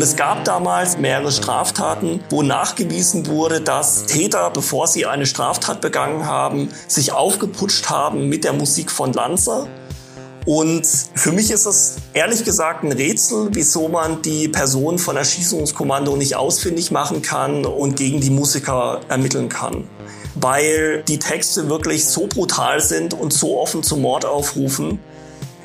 Und es gab damals mehrere Straftaten, wo nachgewiesen wurde, dass Täter, bevor sie eine Straftat begangen haben, sich aufgeputscht haben mit der Musik von Lanza. Und für mich ist es ehrlich gesagt ein Rätsel, wieso man die Person von Erschießungskommando nicht ausfindig machen kann und gegen die Musiker ermitteln kann. Weil die Texte wirklich so brutal sind und so offen zum Mord aufrufen,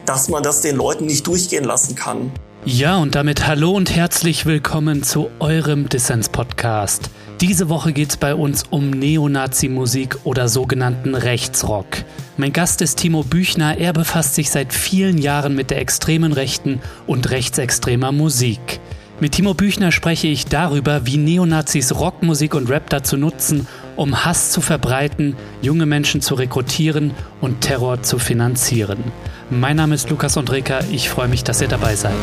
dass man das den Leuten nicht durchgehen lassen kann. Ja, und damit hallo und herzlich willkommen zu eurem Dissens-Podcast. Diese Woche geht es bei uns um Neonazi-Musik oder sogenannten Rechtsrock. Mein Gast ist Timo Büchner. Er befasst sich seit vielen Jahren mit der extremen Rechten und rechtsextremer Musik. Mit Timo Büchner spreche ich darüber, wie Neonazis Rockmusik und Rap dazu nutzen, um Hass zu verbreiten, junge Menschen zu rekrutieren und Terror zu finanzieren. Mein Name ist Lukas Andreka. Ich freue mich, dass ihr dabei seid.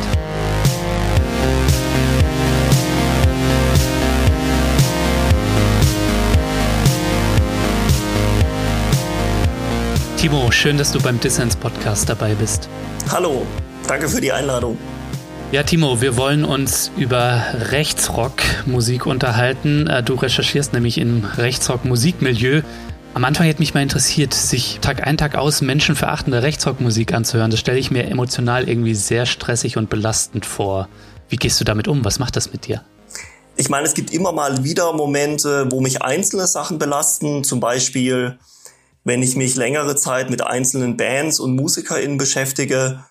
Timo, schön, dass du beim Dissens Podcast dabei bist. Hallo, danke für die Einladung. Ja, Timo, wir wollen uns über Rechtsrock-Musik unterhalten. Äh, du recherchierst nämlich im Rechtsrock-Musikmilieu. Am Anfang hätte mich mal interessiert, sich Tag ein, Tag aus menschenverachtende Rechtsrockmusik anzuhören. Das stelle ich mir emotional irgendwie sehr stressig und belastend vor. Wie gehst du damit um? Was macht das mit dir? Ich meine, es gibt immer mal wieder Momente, wo mich einzelne Sachen belasten. Zum Beispiel, wenn ich mich längere Zeit mit einzelnen Bands und MusikerInnen beschäftige,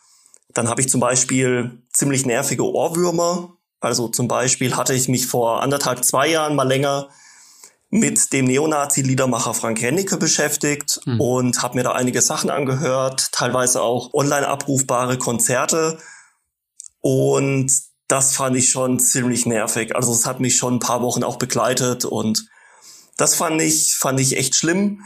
dann habe ich zum Beispiel ziemlich nervige Ohrwürmer. Also zum Beispiel hatte ich mich vor anderthalb, zwei Jahren mal länger mit dem Neonazi-Liedermacher Frank Hennecke beschäftigt mhm. und habe mir da einige Sachen angehört, teilweise auch online abrufbare Konzerte. Und das fand ich schon ziemlich nervig. Also es hat mich schon ein paar Wochen auch begleitet und das fand ich, fand ich echt schlimm.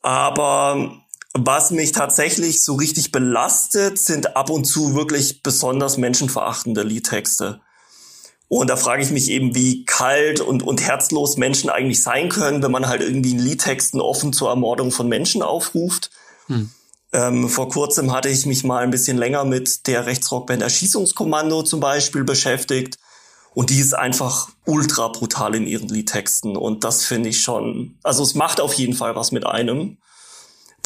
Aber was mich tatsächlich so richtig belastet, sind ab und zu wirklich besonders menschenverachtende Liedtexte. Und da frage ich mich eben, wie kalt und, und herzlos Menschen eigentlich sein können, wenn man halt irgendwie in Liedtexten offen zur Ermordung von Menschen aufruft. Hm. Ähm, vor kurzem hatte ich mich mal ein bisschen länger mit der Rechtsrockband Erschießungskommando zum Beispiel beschäftigt. Und die ist einfach ultra brutal in ihren Liedtexten. Und das finde ich schon, also es macht auf jeden Fall was mit einem.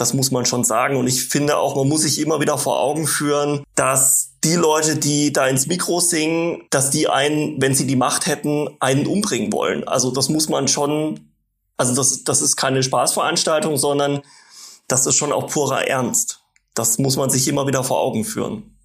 Das muss man schon sagen. Und ich finde auch, man muss sich immer wieder vor Augen führen, dass die Leute, die da ins Mikro singen, dass die einen, wenn sie die Macht hätten, einen umbringen wollen. Also das muss man schon, also das, das ist keine Spaßveranstaltung, sondern das ist schon auch purer Ernst. Das muss man sich immer wieder vor Augen führen.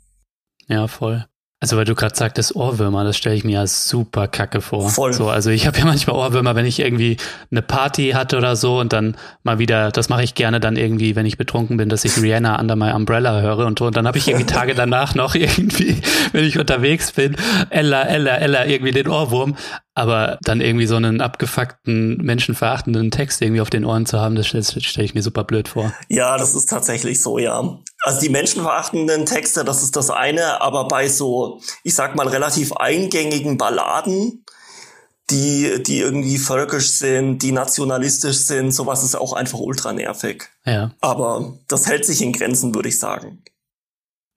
Ja, voll. Also weil du gerade sagtest Ohrwürmer, das stelle ich mir als super kacke vor. Voll. So, also ich habe ja manchmal Ohrwürmer, wenn ich irgendwie eine Party hatte oder so und dann mal wieder, das mache ich gerne dann irgendwie, wenn ich betrunken bin, dass ich Rihanna Under My Umbrella höre und so. Und dann habe ich irgendwie Tage danach noch irgendwie, wenn ich unterwegs bin, Ella, Ella, Ella, irgendwie den Ohrwurm. Aber dann irgendwie so einen abgefuckten, menschenverachtenden Text irgendwie auf den Ohren zu haben, das, stelle ich mir super blöd vor. Ja, das ist tatsächlich so, ja. Also die menschenverachtenden Texte, das ist das eine, aber bei so, ich sag mal, relativ eingängigen Balladen, die, die irgendwie völkisch sind, die nationalistisch sind, sowas ist auch einfach ultra nervig. Ja. Aber das hält sich in Grenzen, würde ich sagen.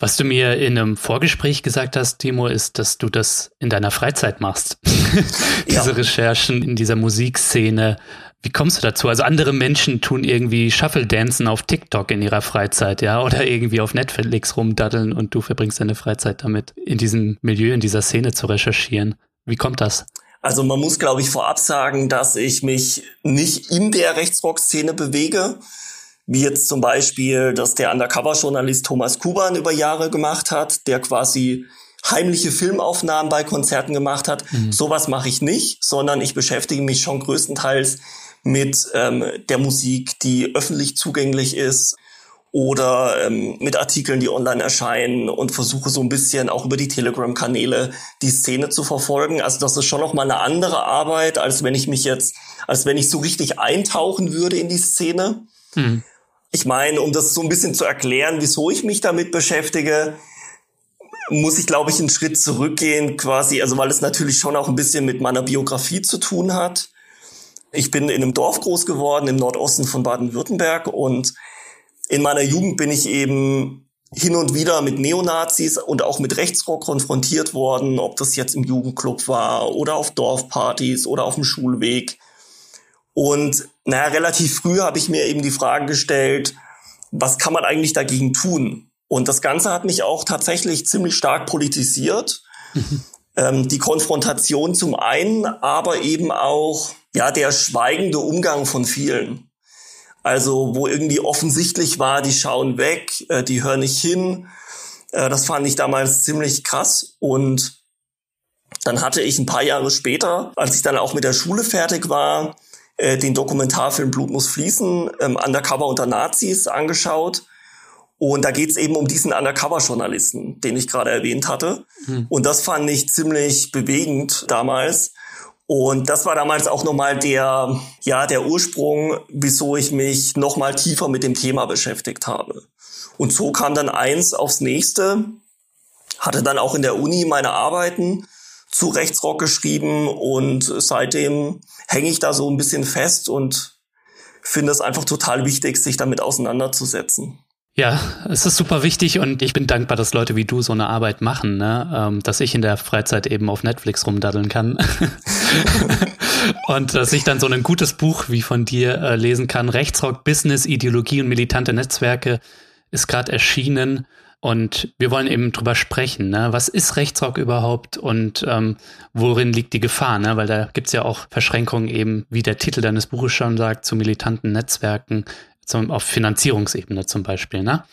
Was du mir in einem Vorgespräch gesagt hast, Timo, ist, dass du das in deiner Freizeit machst. Diese ja. Recherchen in dieser Musikszene. Wie kommst du dazu? Also andere Menschen tun irgendwie Shuffle-Dancen auf TikTok in ihrer Freizeit, ja, oder irgendwie auf Netflix rumdaddeln und du verbringst deine Freizeit damit, in diesem Milieu, in dieser Szene zu recherchieren. Wie kommt das? Also man muss, glaube ich, vorab sagen, dass ich mich nicht in der Rechtsrock-Szene bewege wie jetzt zum Beispiel, dass der Undercover-Journalist Thomas Kuban über Jahre gemacht hat, der quasi heimliche Filmaufnahmen bei Konzerten gemacht hat. Mhm. Sowas mache ich nicht, sondern ich beschäftige mich schon größtenteils mit ähm, der Musik, die öffentlich zugänglich ist oder ähm, mit Artikeln, die online erscheinen und versuche so ein bisschen auch über die Telegram-Kanäle die Szene zu verfolgen. Also das ist schon noch mal eine andere Arbeit, als wenn ich mich jetzt, als wenn ich so richtig eintauchen würde in die Szene. Mhm. Ich meine, um das so ein bisschen zu erklären, wieso ich mich damit beschäftige, muss ich, glaube ich, einen Schritt zurückgehen, quasi, also weil es natürlich schon auch ein bisschen mit meiner Biografie zu tun hat. Ich bin in einem Dorf groß geworden, im Nordosten von Baden-Württemberg und in meiner Jugend bin ich eben hin und wieder mit Neonazis und auch mit Rechtsrock konfrontiert worden, ob das jetzt im Jugendclub war oder auf Dorfpartys oder auf dem Schulweg. Und naja, relativ früh habe ich mir eben die Frage gestellt, was kann man eigentlich dagegen tun? Und das Ganze hat mich auch tatsächlich ziemlich stark politisiert. Mhm. Ähm, die Konfrontation zum einen, aber eben auch ja der schweigende Umgang von vielen. Also wo irgendwie offensichtlich war, die schauen weg, äh, die hören nicht hin. Äh, das fand ich damals ziemlich krass. Und dann hatte ich ein paar Jahre später, als ich dann auch mit der Schule fertig war, äh, den Dokumentarfilm Blut muss fließen, ähm, Undercover unter Nazis angeschaut. Und da geht's eben um diesen Undercover-Journalisten, den ich gerade erwähnt hatte. Hm. Und das fand ich ziemlich bewegend damals, und das war damals auch nochmal der, ja, der Ursprung, wieso ich mich nochmal tiefer mit dem Thema beschäftigt habe. Und so kam dann eins aufs nächste, hatte dann auch in der Uni meine Arbeiten zu Rechtsrock geschrieben und seitdem hänge ich da so ein bisschen fest und finde es einfach total wichtig, sich damit auseinanderzusetzen. Ja, es ist super wichtig und ich bin dankbar, dass Leute wie du so eine Arbeit machen, ne? Ähm, dass ich in der Freizeit eben auf Netflix rumdaddeln kann und dass ich dann so ein gutes Buch wie von dir äh, lesen kann. Rechtsrock, Business, Ideologie und militante Netzwerke ist gerade erschienen und wir wollen eben drüber sprechen. Ne? Was ist Rechtsrock überhaupt und ähm, worin liegt die Gefahr? Ne? Weil da gibt's ja auch Verschränkungen eben, wie der Titel deines Buches schon sagt, zu militanten Netzwerken zum, auf Finanzierungsebene zum Beispiel. Ne?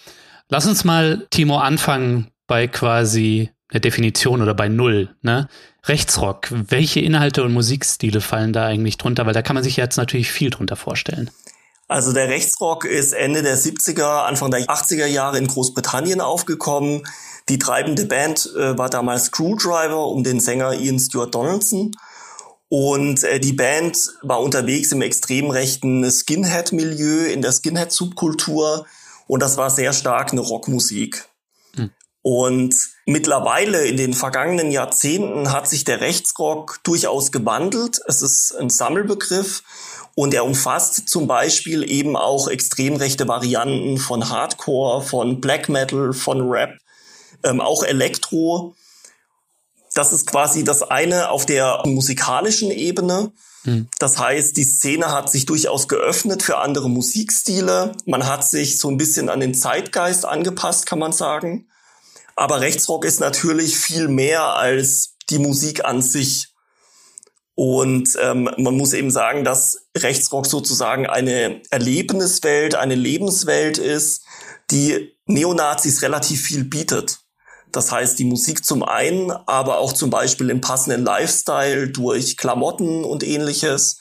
Lass uns mal, Timo, anfangen bei quasi der Definition oder bei Null. Ne? Rechtsrock, welche Inhalte und Musikstile fallen da eigentlich drunter? Weil da kann man sich jetzt natürlich viel drunter vorstellen. Also der Rechtsrock ist Ende der 70er, Anfang der 80er Jahre in Großbritannien aufgekommen. Die treibende Band äh, war damals Screwdriver um den Sänger Ian Stewart Donaldson. Und äh, die Band war unterwegs im extrem rechten Skinhead-Milieu, in der Skinhead-Subkultur. Und das war sehr stark eine Rockmusik. Hm. Und mittlerweile in den vergangenen Jahrzehnten hat sich der Rechtsrock durchaus gewandelt. Es ist ein Sammelbegriff und er umfasst zum Beispiel eben auch extrem rechte Varianten von Hardcore, von Black Metal, von Rap, ähm, auch Elektro. Das ist quasi das eine auf der musikalischen Ebene. Hm. Das heißt, die Szene hat sich durchaus geöffnet für andere Musikstile. Man hat sich so ein bisschen an den Zeitgeist angepasst, kann man sagen. Aber Rechtsrock ist natürlich viel mehr als die Musik an sich. Und ähm, man muss eben sagen, dass Rechtsrock sozusagen eine Erlebniswelt, eine Lebenswelt ist, die Neonazis relativ viel bietet. Das heißt, die Musik zum einen, aber auch zum Beispiel im passenden Lifestyle durch Klamotten und ähnliches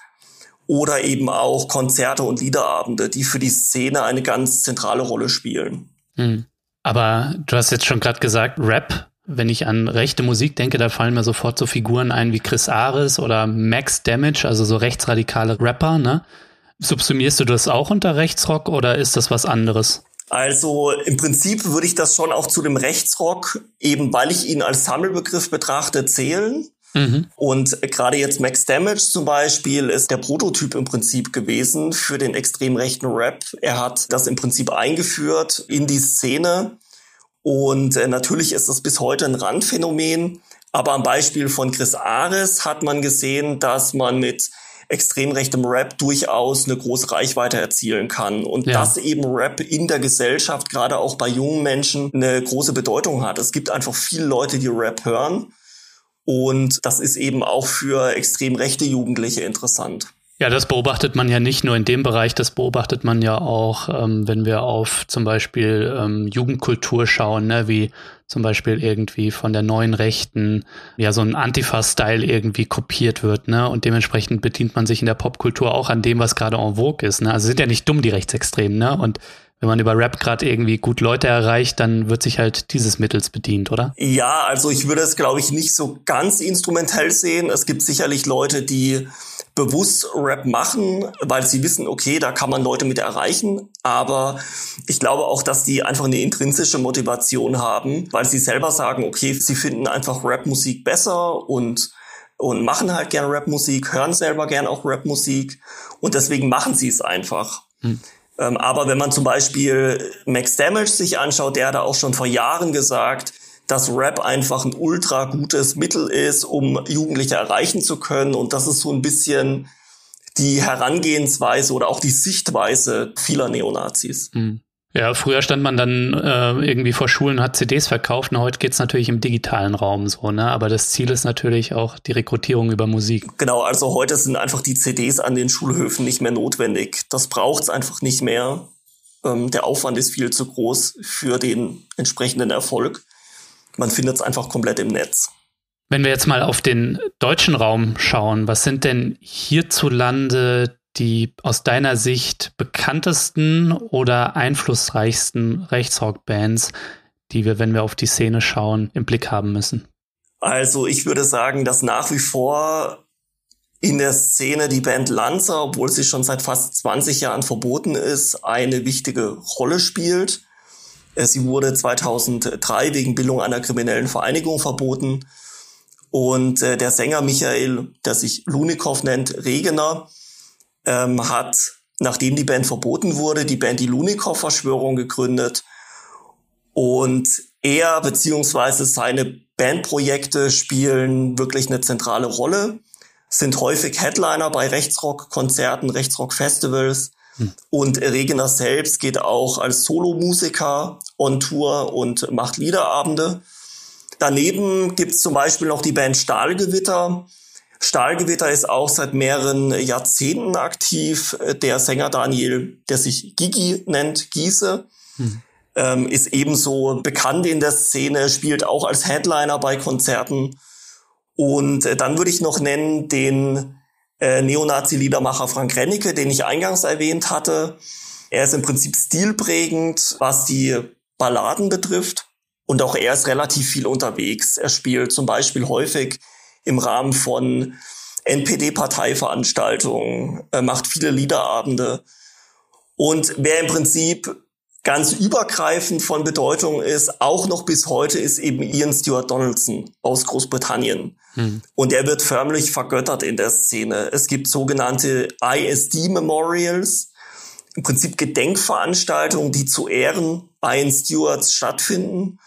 oder eben auch Konzerte und Liederabende, die für die Szene eine ganz zentrale Rolle spielen. Hm. Aber du hast jetzt schon gerade gesagt, Rap. Wenn ich an rechte Musik denke, da fallen mir sofort so Figuren ein wie Chris Ares oder Max Damage, also so rechtsradikale Rapper, ne? Subsumierst du das auch unter Rechtsrock oder ist das was anderes? Also im Prinzip würde ich das schon auch zu dem Rechtsrock, eben weil ich ihn als Sammelbegriff betrachte, zählen. Mhm. Und gerade jetzt Max Damage zum Beispiel ist der Prototyp im Prinzip gewesen für den extrem rechten Rap. Er hat das im Prinzip eingeführt in die Szene. Und äh, natürlich ist das bis heute ein Randphänomen. Aber am Beispiel von Chris Ares hat man gesehen, dass man mit extrem rechtem Rap durchaus eine große Reichweite erzielen kann und ja. dass eben Rap in der Gesellschaft, gerade auch bei jungen Menschen, eine große Bedeutung hat. Es gibt einfach viele Leute, die Rap hören und das ist eben auch für extrem rechte Jugendliche interessant. Ja, das beobachtet man ja nicht nur in dem Bereich, das beobachtet man ja auch, ähm, wenn wir auf zum Beispiel ähm, Jugendkultur schauen, ne, wie zum Beispiel irgendwie von der neuen Rechten ja so ein Antifa-Style irgendwie kopiert wird, ne? Und dementsprechend bedient man sich in der Popkultur auch an dem, was gerade en vogue ist. Ne? Also sind ja nicht dumm, die Rechtsextremen, ne? Und wenn man über Rap gerade irgendwie gut Leute erreicht, dann wird sich halt dieses Mittels bedient, oder? Ja, also ich würde es, glaube ich, nicht so ganz instrumentell sehen. Es gibt sicherlich Leute, die bewusst Rap machen, weil sie wissen, okay, da kann man Leute mit erreichen. Aber ich glaube auch, dass die einfach eine intrinsische Motivation haben, weil sie selber sagen, okay, sie finden einfach Rapmusik besser und und machen halt gern Rapmusik, hören selber gern auch Rapmusik und deswegen machen sie es einfach. Hm. Ähm, aber wenn man zum Beispiel Max Damage sich anschaut, der hat auch schon vor Jahren gesagt, dass Rap einfach ein ultra gutes Mittel ist, um Jugendliche erreichen zu können. Und das ist so ein bisschen die Herangehensweise oder auch die Sichtweise vieler Neonazis. Mhm. Ja, früher stand man dann äh, irgendwie vor Schulen und hat CDs verkauft. Und heute geht's natürlich im digitalen Raum so, ne? Aber das Ziel ist natürlich auch die Rekrutierung über Musik. Genau, also heute sind einfach die CDs an den Schulhöfen nicht mehr notwendig. Das braucht's einfach nicht mehr. Ähm, der Aufwand ist viel zu groß für den entsprechenden Erfolg. Man findet es einfach komplett im Netz. Wenn wir jetzt mal auf den deutschen Raum schauen, was sind denn hierzulande die aus deiner Sicht bekanntesten oder einflussreichsten Rechtsrock-Bands, die wir, wenn wir auf die Szene schauen, im Blick haben müssen? Also ich würde sagen, dass nach wie vor in der Szene die Band Lanza, obwohl sie schon seit fast 20 Jahren verboten ist, eine wichtige Rolle spielt. Sie wurde 2003 wegen Bildung einer kriminellen Vereinigung verboten. Und äh, der Sänger Michael, der sich Lunikow nennt, Regener, ähm, hat, nachdem die Band verboten wurde, die Band die Lunikow-Verschwörung gegründet. Und er beziehungsweise seine Bandprojekte spielen wirklich eine zentrale Rolle, sind häufig Headliner bei Rechtsrock-Konzerten, Rechtsrock-Festivals. Und Regener selbst geht auch als Solomusiker on Tour und macht Liederabende. Daneben gibt's zum Beispiel noch die Band Stahlgewitter, Stahlgewitter ist auch seit mehreren Jahrzehnten aktiv. Der Sänger Daniel, der sich Gigi nennt, Giese, hm. ähm, ist ebenso bekannt in der Szene, spielt auch als Headliner bei Konzerten. Und äh, dann würde ich noch nennen den äh, Neonazi-Liedermacher Frank Rennecke, den ich eingangs erwähnt hatte. Er ist im Prinzip stilprägend, was die Balladen betrifft. Und auch er ist relativ viel unterwegs. Er spielt zum Beispiel häufig im Rahmen von NPD-Parteiveranstaltungen, äh, macht viele Liederabende. Und wer im Prinzip ganz übergreifend von Bedeutung ist, auch noch bis heute, ist eben Ian Stewart Donaldson aus Großbritannien. Hm. Und er wird förmlich vergöttert in der Szene. Es gibt sogenannte ISD Memorials, im Prinzip Gedenkveranstaltungen, die zu Ehren Ian Stewarts stattfinden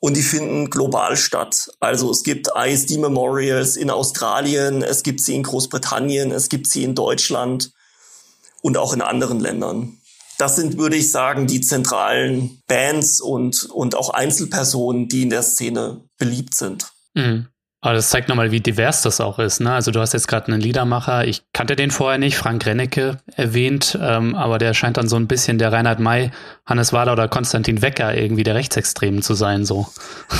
und die finden global statt. Also es gibt ISD Memorials in Australien, es gibt sie in Großbritannien, es gibt sie in Deutschland und auch in anderen Ländern. Das sind, würde ich sagen, die zentralen Bands und, und auch Einzelpersonen, die in der Szene beliebt sind. Mhm. Aber das zeigt nochmal, wie divers das auch ist. Ne? Also du hast jetzt gerade einen Liedermacher, ich kannte den vorher nicht, Frank Rennecke erwähnt, ähm, aber der scheint dann so ein bisschen der Reinhard May, Hannes Wader oder Konstantin Wecker irgendwie der Rechtsextremen zu sein. so.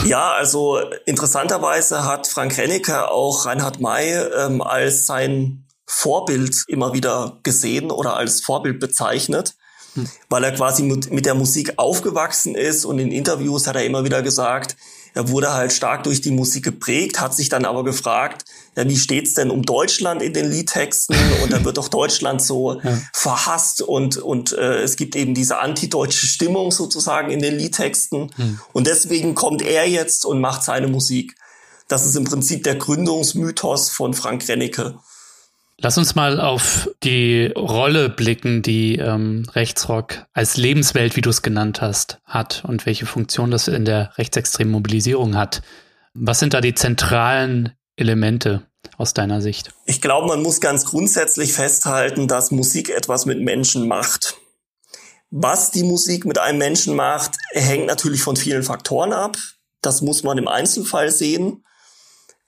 Ja, also interessanterweise hat Frank Rennecke auch Reinhard May ähm, als sein Vorbild immer wieder gesehen oder als Vorbild bezeichnet. Hm. Weil er quasi mit, mit der Musik aufgewachsen ist und in Interviews hat er immer wieder gesagt, er wurde halt stark durch die Musik geprägt, hat sich dann aber gefragt, ja, wie steht's denn um Deutschland in den Liedtexten? Und da wird doch Deutschland so ja. verhasst und, und äh, es gibt eben diese antideutsche Stimmung sozusagen in den Liedtexten. Mhm. Und deswegen kommt er jetzt und macht seine Musik. Das ist im Prinzip der Gründungsmythos von Frank Rennecke. Lass uns mal auf die Rolle blicken, die ähm, Rechtsrock als Lebenswelt, wie du es genannt hast, hat und welche Funktion das in der rechtsextremen Mobilisierung hat. Was sind da die zentralen Elemente aus deiner Sicht? Ich glaube, man muss ganz grundsätzlich festhalten, dass Musik etwas mit Menschen macht. Was die Musik mit einem Menschen macht, hängt natürlich von vielen Faktoren ab. Das muss man im Einzelfall sehen.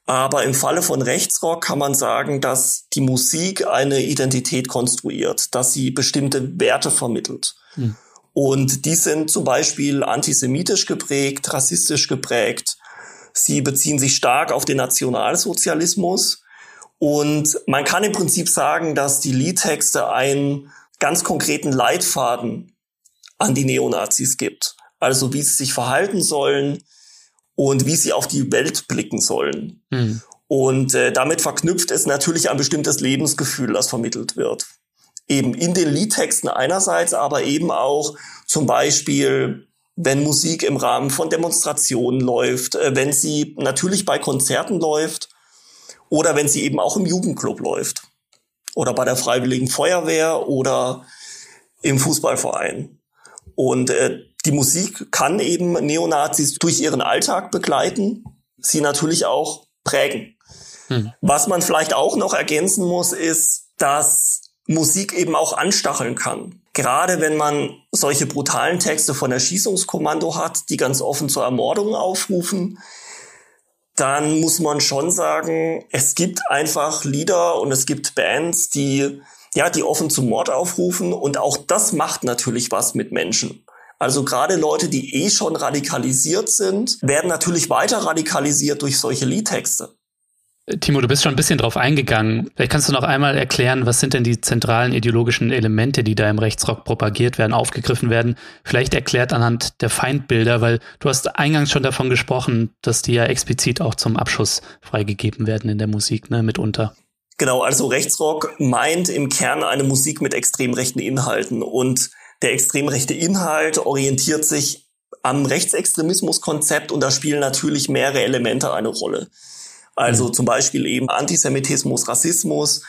Aber im Falle von Rechtsrock kann man sagen, dass die Musik eine Identität konstruiert, dass sie bestimmte Werte vermittelt. Hm. Und die sind zum Beispiel antisemitisch geprägt, rassistisch geprägt. Sie beziehen sich stark auf den Nationalsozialismus. Und man kann im Prinzip sagen, dass die Liedtexte einen ganz konkreten Leitfaden an die Neonazis gibt. Also wie sie sich verhalten sollen, und wie sie auf die Welt blicken sollen. Mhm. Und äh, damit verknüpft es natürlich ein bestimmtes Lebensgefühl, das vermittelt wird. Eben in den Liedtexten einerseits, aber eben auch zum Beispiel, wenn Musik im Rahmen von Demonstrationen läuft, äh, wenn sie natürlich bei Konzerten läuft oder wenn sie eben auch im Jugendclub läuft oder bei der Freiwilligen Feuerwehr oder im Fußballverein. Und äh, die Musik kann eben Neonazis durch ihren Alltag begleiten, sie natürlich auch prägen. Hm. Was man vielleicht auch noch ergänzen muss, ist, dass Musik eben auch anstacheln kann. Gerade wenn man solche brutalen Texte von Erschießungskommando hat, die ganz offen zur Ermordung aufrufen, dann muss man schon sagen, es gibt einfach Lieder und es gibt Bands, die ja, die offen zum Mord aufrufen und auch das macht natürlich was mit Menschen. Also gerade Leute, die eh schon radikalisiert sind, werden natürlich weiter radikalisiert durch solche Liedtexte. Timo, du bist schon ein bisschen drauf eingegangen. Vielleicht kannst du noch einmal erklären, was sind denn die zentralen ideologischen Elemente, die da im Rechtsrock propagiert werden, aufgegriffen werden? Vielleicht erklärt anhand der Feindbilder, weil du hast eingangs schon davon gesprochen, dass die ja explizit auch zum Abschuss freigegeben werden in der Musik, ne, mitunter. Genau, also Rechtsrock meint im Kern eine Musik mit extrem rechten Inhalten und der extrem rechte Inhalt orientiert sich am Rechtsextremismuskonzept und da spielen natürlich mehrere Elemente eine Rolle. Also mhm. zum Beispiel eben Antisemitismus, Rassismus,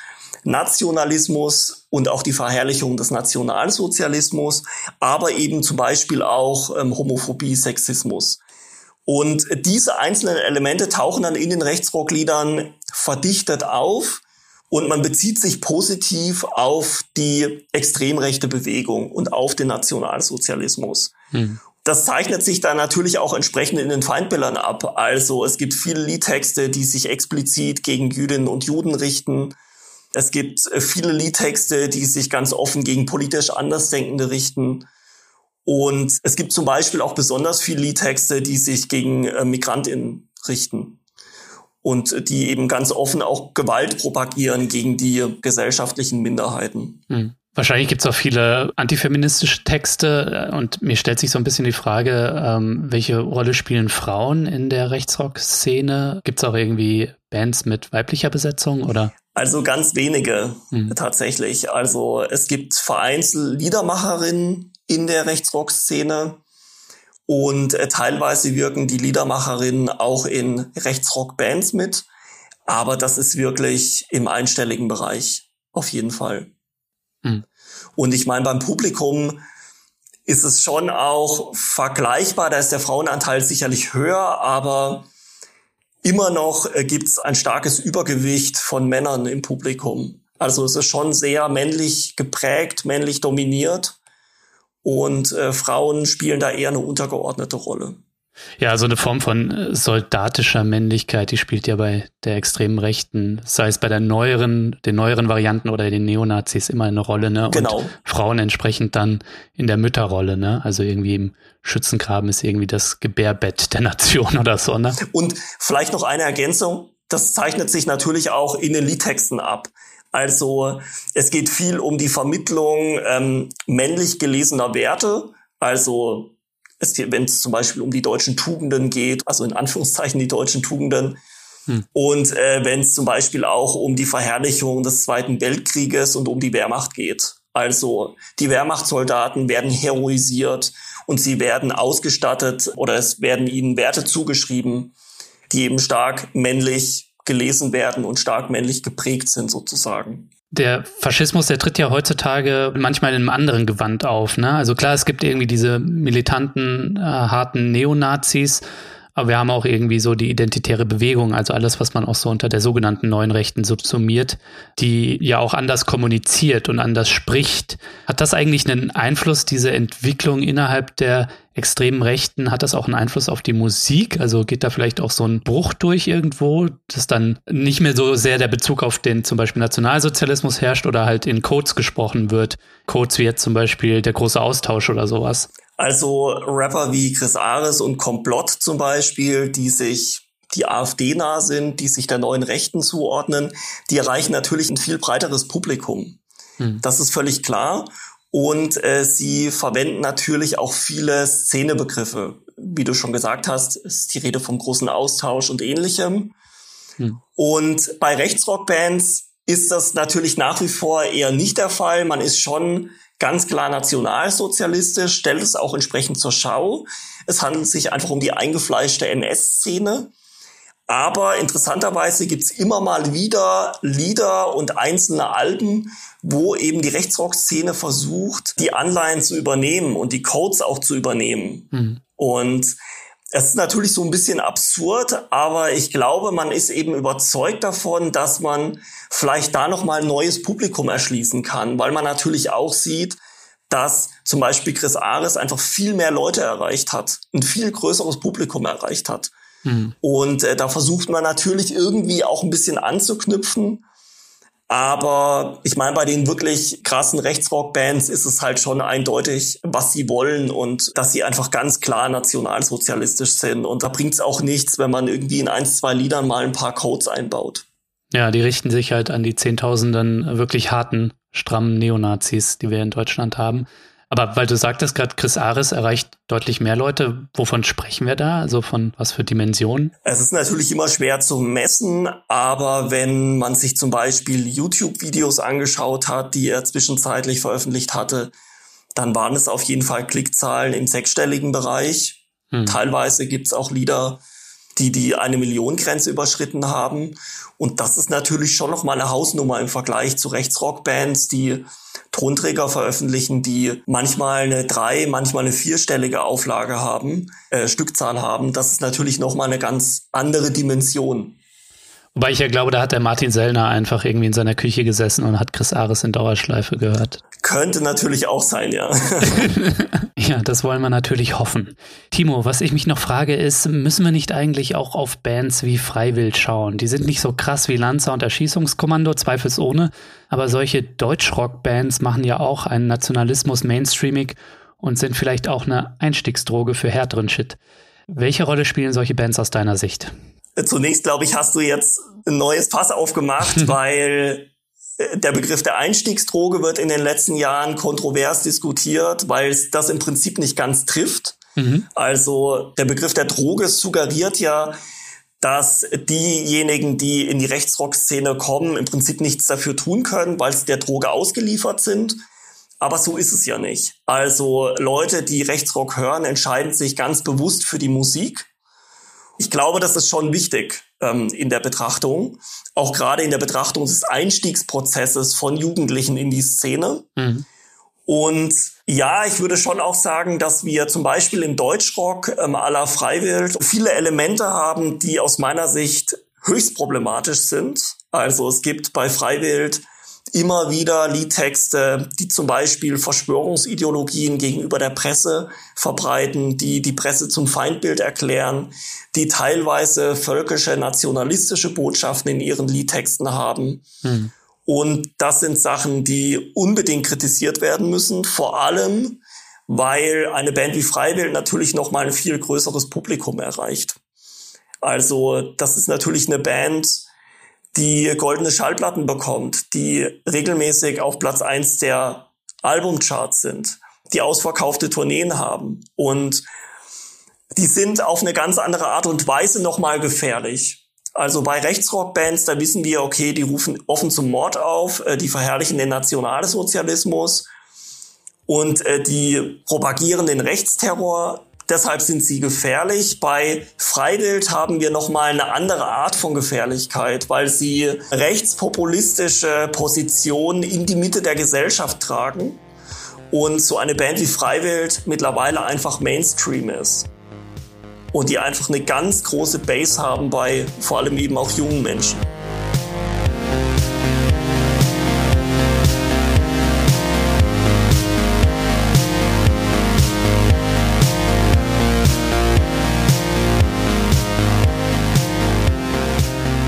Nationalismus und auch die Verherrlichung des Nationalsozialismus, aber eben zum Beispiel auch ähm, Homophobie, Sexismus. Und diese einzelnen Elemente tauchen dann in den Rechtsrockliedern verdichtet auf und man bezieht sich positiv auf die extrem rechte Bewegung und auf den Nationalsozialismus. Hm. Das zeichnet sich dann natürlich auch entsprechend in den Feindbildern ab. Also es gibt viele Liedtexte, die sich explizit gegen Jüdinnen und Juden richten. Es gibt äh, viele Liedtexte, die sich ganz offen gegen politisch Andersdenkende richten. Und es gibt zum Beispiel auch besonders viele Liedtexte, die sich gegen äh, Migrantinnen richten. Und die eben ganz offen auch Gewalt propagieren gegen die gesellschaftlichen Minderheiten. Hm. Wahrscheinlich gibt es auch viele antifeministische Texte äh, und mir stellt sich so ein bisschen die Frage, ähm, welche Rolle spielen Frauen in der Rechtsrock-Szene? Gibt es auch irgendwie Bands mit weiblicher Besetzung oder? Also ganz wenige hm. tatsächlich. Also es gibt vereinzelt Liedermacherinnen in der Rechtsrock-Szene und äh, teilweise wirken die Liedermacherinnen auch in Rechtsrock-Bands mit. Aber das ist wirklich im einstelligen Bereich. Auf jeden Fall. Mhm. Und ich meine, beim Publikum ist es schon auch vergleichbar. Da ist der Frauenanteil sicherlich höher, aber immer noch äh, gibt es ein starkes Übergewicht von Männern im Publikum. Also es ist schon sehr männlich geprägt, männlich dominiert. Und äh, Frauen spielen da eher eine untergeordnete Rolle. Ja, so also eine Form von äh, soldatischer Männlichkeit, die spielt ja bei der extremen Rechten, sei es bei der neueren, den neueren Varianten oder den Neonazis immer eine Rolle, ne? Genau. Und Frauen entsprechend dann in der Mütterrolle, ne? Also irgendwie im Schützengraben ist irgendwie das Gebärbett der Nation oder so, ne? Und vielleicht noch eine Ergänzung. Das zeichnet sich natürlich auch in den Liedtexten ab. Also es geht viel um die Vermittlung ähm, männlich gelesener Werte, also wenn es zum Beispiel um die deutschen Tugenden geht, also in Anführungszeichen die deutschen Tugenden, hm. und äh, wenn es zum Beispiel auch um die Verherrlichung des Zweiten Weltkrieges und um die Wehrmacht geht. Also die Wehrmachtssoldaten werden heroisiert und sie werden ausgestattet oder es werden ihnen Werte zugeschrieben, die eben stark männlich gelesen werden und stark männlich geprägt sind sozusagen. Der Faschismus, der tritt ja heutzutage manchmal in einem anderen Gewand auf. Ne? Also klar, es gibt irgendwie diese militanten, äh, harten Neonazis, aber wir haben auch irgendwie so die identitäre Bewegung, also alles, was man auch so unter der sogenannten neuen Rechten subsumiert, die ja auch anders kommuniziert und anders spricht. Hat das eigentlich einen Einfluss, diese Entwicklung innerhalb der extremen Rechten, hat das auch einen Einfluss auf die Musik? Also geht da vielleicht auch so ein Bruch durch irgendwo, dass dann nicht mehr so sehr der Bezug auf den zum Beispiel Nationalsozialismus herrscht oder halt in Codes gesprochen wird? Codes wie jetzt zum Beispiel der große Austausch oder sowas? Also Rapper wie Chris Ares und Komplott zum Beispiel, die sich die AfD nah sind, die sich der neuen Rechten zuordnen, die erreichen natürlich ein viel breiteres Publikum. Hm. Das ist völlig klar. Und äh, sie verwenden natürlich auch viele Szenebegriffe. Wie du schon gesagt hast, ist die Rede vom großen Austausch und ähnlichem. Hm. Und bei Rechtsrockbands ist das natürlich nach wie vor eher nicht der Fall. Man ist schon ganz klar nationalsozialistisch, stellt es auch entsprechend zur Schau. Es handelt sich einfach um die eingefleischte NS-Szene. Aber interessanterweise gibt's immer mal wieder Lieder und einzelne Alben, wo eben die Rechtsrock-Szene versucht, die Anleihen zu übernehmen und die Codes auch zu übernehmen. Mhm. Und es ist natürlich so ein bisschen absurd, aber ich glaube, man ist eben überzeugt davon, dass man vielleicht da nochmal ein neues Publikum erschließen kann, weil man natürlich auch sieht, dass zum Beispiel Chris Ares einfach viel mehr Leute erreicht hat, ein viel größeres Publikum erreicht hat. Mhm. Und äh, da versucht man natürlich irgendwie auch ein bisschen anzuknüpfen. Aber ich meine, bei den wirklich krassen Rechtsrock-Bands ist es halt schon eindeutig, was sie wollen und dass sie einfach ganz klar nationalsozialistisch sind. Und da bringt es auch nichts, wenn man irgendwie in ein, zwei Liedern mal ein paar Codes einbaut. Ja, die richten sich halt an die Zehntausenden wirklich harten, strammen Neonazis, die wir in Deutschland haben. Aber weil du sagtest gerade, Chris Ares erreicht deutlich mehr Leute, wovon sprechen wir da? Also von was für Dimensionen? Es ist natürlich immer schwer zu messen, aber wenn man sich zum Beispiel YouTube-Videos angeschaut hat, die er zwischenzeitlich veröffentlicht hatte, dann waren es auf jeden Fall Klickzahlen im sechsstelligen Bereich. Hm. Teilweise gibt's auch Lieder, die die eine Million Grenze überschritten haben. Und das ist natürlich schon noch mal eine Hausnummer im Vergleich zu Rechtsrockbands, die Tonträger veröffentlichen, die manchmal eine drei, manchmal eine vierstellige Auflage haben, äh, Stückzahl haben. Das ist natürlich noch mal eine ganz andere Dimension. Wobei ich ja glaube, da hat der Martin Sellner einfach irgendwie in seiner Küche gesessen und hat Chris Ares in Dauerschleife gehört. Könnte natürlich auch sein, ja. ja, das wollen wir natürlich hoffen. Timo, was ich mich noch frage ist, müssen wir nicht eigentlich auch auf Bands wie Freiwild schauen? Die sind nicht so krass wie Lanza und Erschießungskommando, zweifelsohne, aber solche Deutschrock-Bands machen ja auch einen Nationalismus mainstreamig und sind vielleicht auch eine Einstiegsdroge für härteren Shit. Welche Rolle spielen solche Bands aus deiner Sicht? Zunächst, glaube ich, hast du jetzt ein neues Fass aufgemacht, weil äh, der Begriff der Einstiegsdroge wird in den letzten Jahren kontrovers diskutiert, weil es das im Prinzip nicht ganz trifft. Mhm. Also der Begriff der Droge suggeriert ja, dass diejenigen, die in die Rechtsrock-Szene kommen, im Prinzip nichts dafür tun können, weil sie der Droge ausgeliefert sind. Aber so ist es ja nicht. Also Leute, die Rechtsrock hören, entscheiden sich ganz bewusst für die Musik ich glaube, das ist schon wichtig ähm, in der Betrachtung, auch gerade in der Betrachtung des Einstiegsprozesses von Jugendlichen in die Szene. Mhm. Und ja, ich würde schon auch sagen, dass wir zum Beispiel im Deutschrock ähm, aller Freiwild viele Elemente haben, die aus meiner Sicht höchst problematisch sind. Also es gibt bei Freiwild immer wieder Liedtexte, die zum Beispiel Verschwörungsideologien gegenüber der Presse verbreiten, die die Presse zum Feindbild erklären, die teilweise völkische, nationalistische Botschaften in ihren Liedtexten haben. Hm. Und das sind Sachen, die unbedingt kritisiert werden müssen, vor allem, weil eine Band wie Freiwild natürlich noch mal ein viel größeres Publikum erreicht. Also, das ist natürlich eine Band, die goldene Schallplatten bekommt, die regelmäßig auf Platz eins der Albumcharts sind, die ausverkaufte Tourneen haben und die sind auf eine ganz andere Art und Weise nochmal gefährlich. Also bei Rechtsrockbands, da wissen wir, okay, die rufen offen zum Mord auf, äh, die verherrlichen den Nationalsozialismus und äh, die propagieren den Rechtsterror. Deshalb sind sie gefährlich. Bei Freiwild haben wir nochmal eine andere Art von Gefährlichkeit, weil sie rechtspopulistische Positionen in die Mitte der Gesellschaft tragen und so eine Band wie Freiwild mittlerweile einfach Mainstream ist. Und die einfach eine ganz große Base haben bei vor allem eben auch jungen Menschen.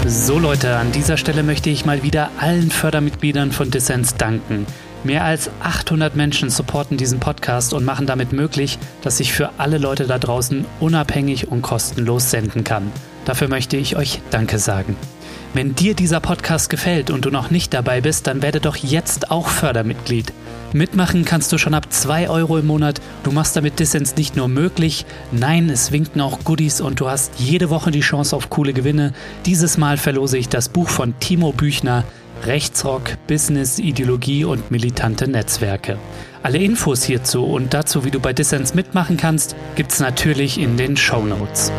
So Leute, an dieser Stelle möchte ich mal wieder allen Fördermitgliedern von Dissens danken. Mehr als 800 Menschen supporten diesen Podcast und machen damit möglich, dass ich für alle Leute da draußen unabhängig und kostenlos senden kann. Dafür möchte ich euch Danke sagen. Wenn dir dieser Podcast gefällt und du noch nicht dabei bist, dann werde doch jetzt auch Fördermitglied. Mitmachen kannst du schon ab 2 Euro im Monat. Du machst damit Dissens nicht nur möglich, nein, es winken auch Goodies und du hast jede Woche die Chance auf coole Gewinne. Dieses Mal verlose ich das Buch von Timo Büchner, Rechtsrock, Business, Ideologie und militante Netzwerke. Alle Infos hierzu und dazu, wie du bei Dissens mitmachen kannst, gibt's natürlich in den Show Notes.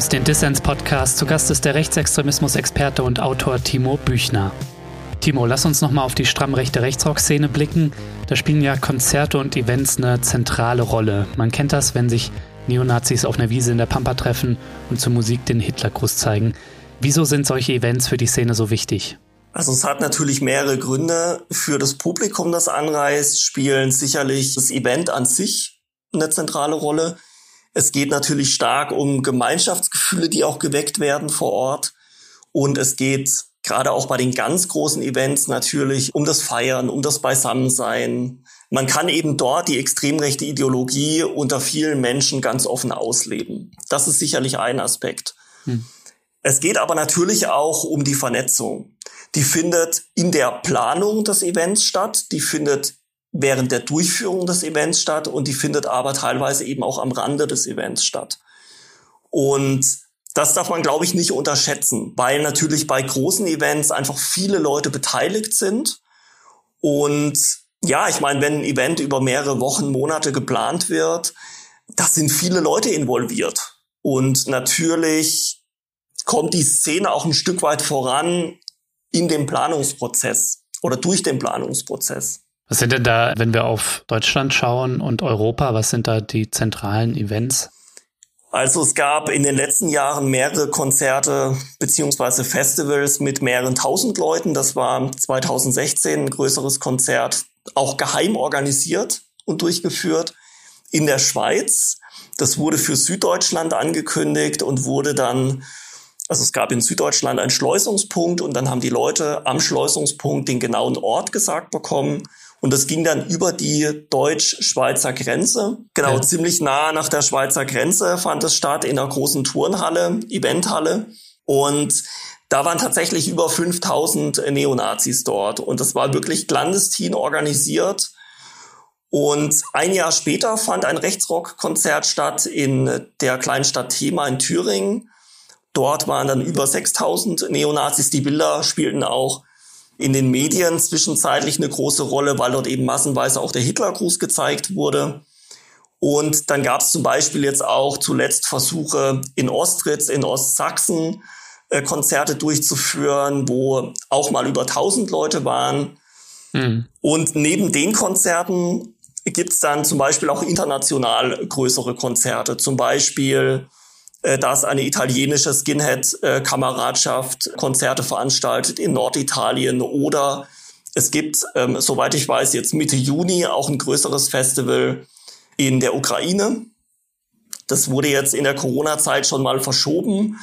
Hörst den Dissens-Podcast. Zu Gast ist der Rechtsextremismus-Experte und Autor Timo Büchner. Timo, lass uns nochmal auf die stramm rechte Rechtsrock-Szene blicken. Da spielen ja Konzerte und Events eine zentrale Rolle. Man kennt das, wenn sich Neonazis auf einer Wiese in der Pampa treffen und zur Musik den Hitlergruß zeigen. Wieso sind solche Events für die Szene so wichtig? Also es hat natürlich mehrere Gründe. Für das Publikum, das anreist, spielen sicherlich das Event an sich eine zentrale Rolle. Es geht natürlich stark um Gemeinschaftsgefühle, die auch geweckt werden vor Ort. Und es geht gerade auch bei den ganz großen Events natürlich um das Feiern, um das Beisammensein. Man kann eben dort die extrem rechte Ideologie unter vielen Menschen ganz offen ausleben. Das ist sicherlich ein Aspekt. Hm. Es geht aber natürlich auch um die Vernetzung. Die findet in der Planung des Events statt, die findet während der Durchführung des Events statt und die findet aber teilweise eben auch am Rande des Events statt. Und das darf man, glaube ich, nicht unterschätzen, weil natürlich bei großen Events einfach viele Leute beteiligt sind. Und ja, ich meine, wenn ein Event über mehrere Wochen, Monate geplant wird, da sind viele Leute involviert. Und natürlich kommt die Szene auch ein Stück weit voran in dem Planungsprozess oder durch den Planungsprozess. Was sind denn da, wenn wir auf Deutschland schauen und Europa, was sind da die zentralen Events? Also es gab in den letzten Jahren mehrere Konzerte beziehungsweise Festivals mit mehreren tausend Leuten. Das war 2016 ein größeres Konzert, auch geheim organisiert und durchgeführt in der Schweiz. Das wurde für Süddeutschland angekündigt und wurde dann, also es gab in Süddeutschland einen Schleusungspunkt und dann haben die Leute am Schleusungspunkt den genauen Ort gesagt bekommen und das ging dann über die deutsch-schweizer Grenze. Genau, ja. ziemlich nah nach der Schweizer Grenze fand es statt in einer großen Turnhalle, Eventhalle. Und da waren tatsächlich über 5000 Neonazis dort. Und das war wirklich clandestin organisiert. Und ein Jahr später fand ein Rechtsrock-Konzert statt in der Kleinstadt Thema in Thüringen. Dort waren dann über 6000 Neonazis. Die Bilder spielten auch in den Medien zwischenzeitlich eine große Rolle, weil dort eben massenweise auch der Hitlergruß gezeigt wurde. Und dann gab es zum Beispiel jetzt auch zuletzt Versuche in Ostritz, in Ostsachsen, äh, Konzerte durchzuführen, wo auch mal über 1000 Leute waren. Mhm. Und neben den Konzerten gibt es dann zum Beispiel auch international größere Konzerte. Zum Beispiel äh, dass eine italienische Skinhead-Kameradschaft Konzerte veranstaltet in Norditalien oder es gibt, ähm, soweit ich weiß, jetzt Mitte Juni auch ein größeres Festival in der Ukraine. Das wurde jetzt in der Corona-Zeit schon mal verschoben,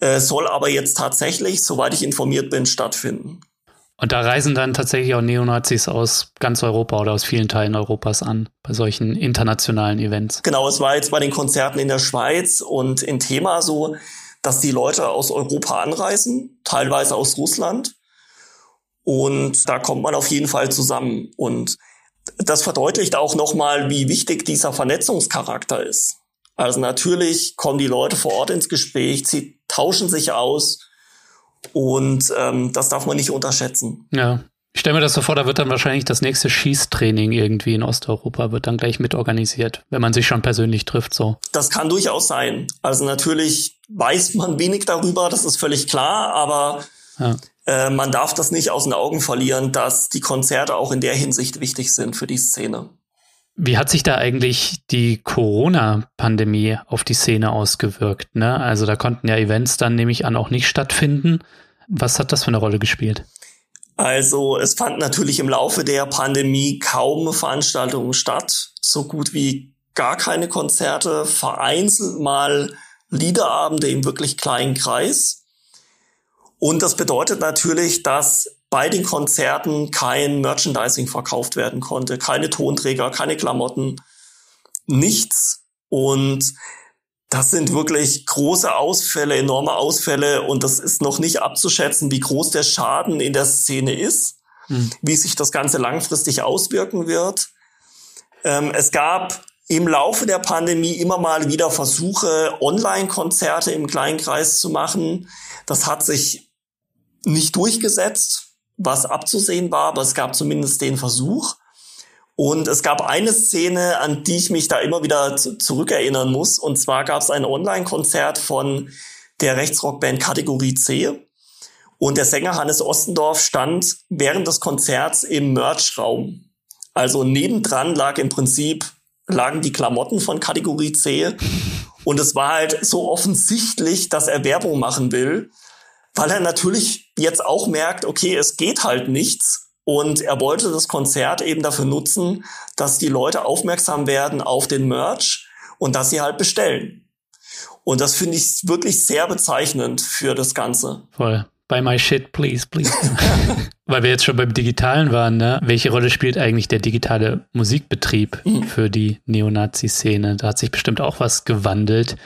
äh, soll aber jetzt tatsächlich, soweit ich informiert bin, stattfinden. Und da reisen dann tatsächlich auch Neonazis aus ganz Europa oder aus vielen Teilen Europas an, bei solchen internationalen Events. Genau, es war jetzt bei den Konzerten in der Schweiz und in Thema so, dass die Leute aus Europa anreisen, teilweise aus Russland. Und da kommt man auf jeden Fall zusammen. Und das verdeutlicht auch nochmal, wie wichtig dieser Vernetzungscharakter ist. Also natürlich kommen die Leute vor Ort ins Gespräch, sie tauschen sich aus und ähm, das darf man nicht unterschätzen. Ja. Ich stelle mir das so vor, da wird dann wahrscheinlich das nächste Schießtraining irgendwie in Osteuropa wird dann gleich mit organisiert, wenn man sich schon persönlich trifft, so. Das kann durchaus sein. Also natürlich weiß man wenig darüber, das ist völlig klar, aber ja. äh, man darf das nicht aus den Augen verlieren, dass die Konzerte auch in der Hinsicht wichtig sind für die Szene. Wie hat sich da eigentlich die Corona-Pandemie auf die Szene ausgewirkt? Ne? Also da konnten ja Events dann, nehme ich an, auch nicht stattfinden. Was hat das für eine Rolle gespielt? Also es fand natürlich im Laufe der Pandemie kaum Veranstaltungen statt, so gut wie gar keine Konzerte, vereinzelt mal Liederabende im wirklich kleinen Kreis. Und das bedeutet natürlich, dass bei den Konzerten kein Merchandising verkauft werden konnte, keine Tonträger, keine Klamotten, nichts. Und das sind wirklich große Ausfälle, enorme Ausfälle und das ist noch nicht abzuschätzen, wie groß der Schaden in der Szene ist, hm. wie sich das Ganze langfristig auswirken wird. Ähm, es gab im Laufe der Pandemie immer mal wieder Versuche, Online-Konzerte im kleinen Kreis zu machen. Das hat sich nicht durchgesetzt was abzusehen war, aber es gab zumindest den Versuch. Und es gab eine Szene, an die ich mich da immer wieder zurückerinnern muss. Und zwar gab es ein Online-Konzert von der Rechtsrockband Kategorie C. Und der Sänger Hannes Ostendorf stand während des Konzerts im Merch-Raum. Also nebendran lag im Prinzip, lagen die Klamotten von Kategorie C. Und es war halt so offensichtlich, dass er Werbung machen will, weil er natürlich jetzt auch merkt, okay, es geht halt nichts. Und er wollte das Konzert eben dafür nutzen, dass die Leute aufmerksam werden auf den Merch und dass sie halt bestellen. Und das finde ich wirklich sehr bezeichnend für das Ganze. Voll. Buy my shit, please, please. Weil wir jetzt schon beim Digitalen waren, ne? Welche Rolle spielt eigentlich der digitale Musikbetrieb mhm. für die Neonazi-Szene? Da hat sich bestimmt auch was gewandelt.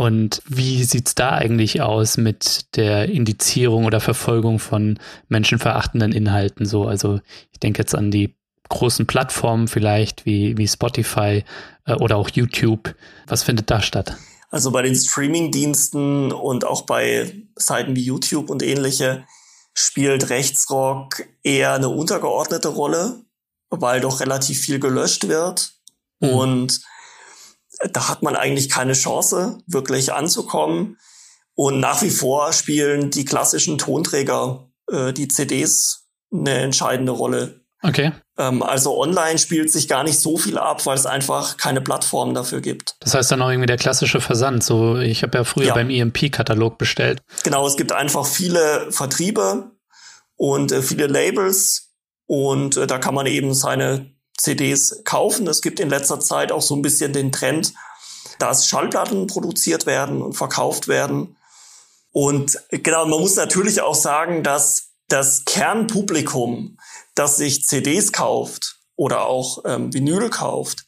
Und wie sieht's da eigentlich aus mit der Indizierung oder Verfolgung von menschenverachtenden Inhalten? So, also ich denke jetzt an die großen Plattformen vielleicht wie, wie Spotify äh, oder auch YouTube. Was findet da statt? Also bei den Streaming-Diensten und auch bei Seiten wie YouTube und ähnliche spielt Rechtsrock eher eine untergeordnete Rolle, weil doch relativ viel gelöscht wird. Mhm. Und da hat man eigentlich keine Chance, wirklich anzukommen. Und nach wie vor spielen die klassischen Tonträger, äh, die CDs, eine entscheidende Rolle. Okay. Ähm, also online spielt sich gar nicht so viel ab, weil es einfach keine Plattform dafür gibt. Das heißt dann auch irgendwie der klassische Versand. So, ich habe ja früher ja. beim EMP-Katalog bestellt. Genau, es gibt einfach viele Vertriebe und äh, viele Labels und äh, da kann man eben seine CDs kaufen. Es gibt in letzter Zeit auch so ein bisschen den Trend, dass Schallplatten produziert werden und verkauft werden. Und genau, man muss natürlich auch sagen, dass das Kernpublikum das sich CDs kauft oder auch ähm, Vinyl kauft,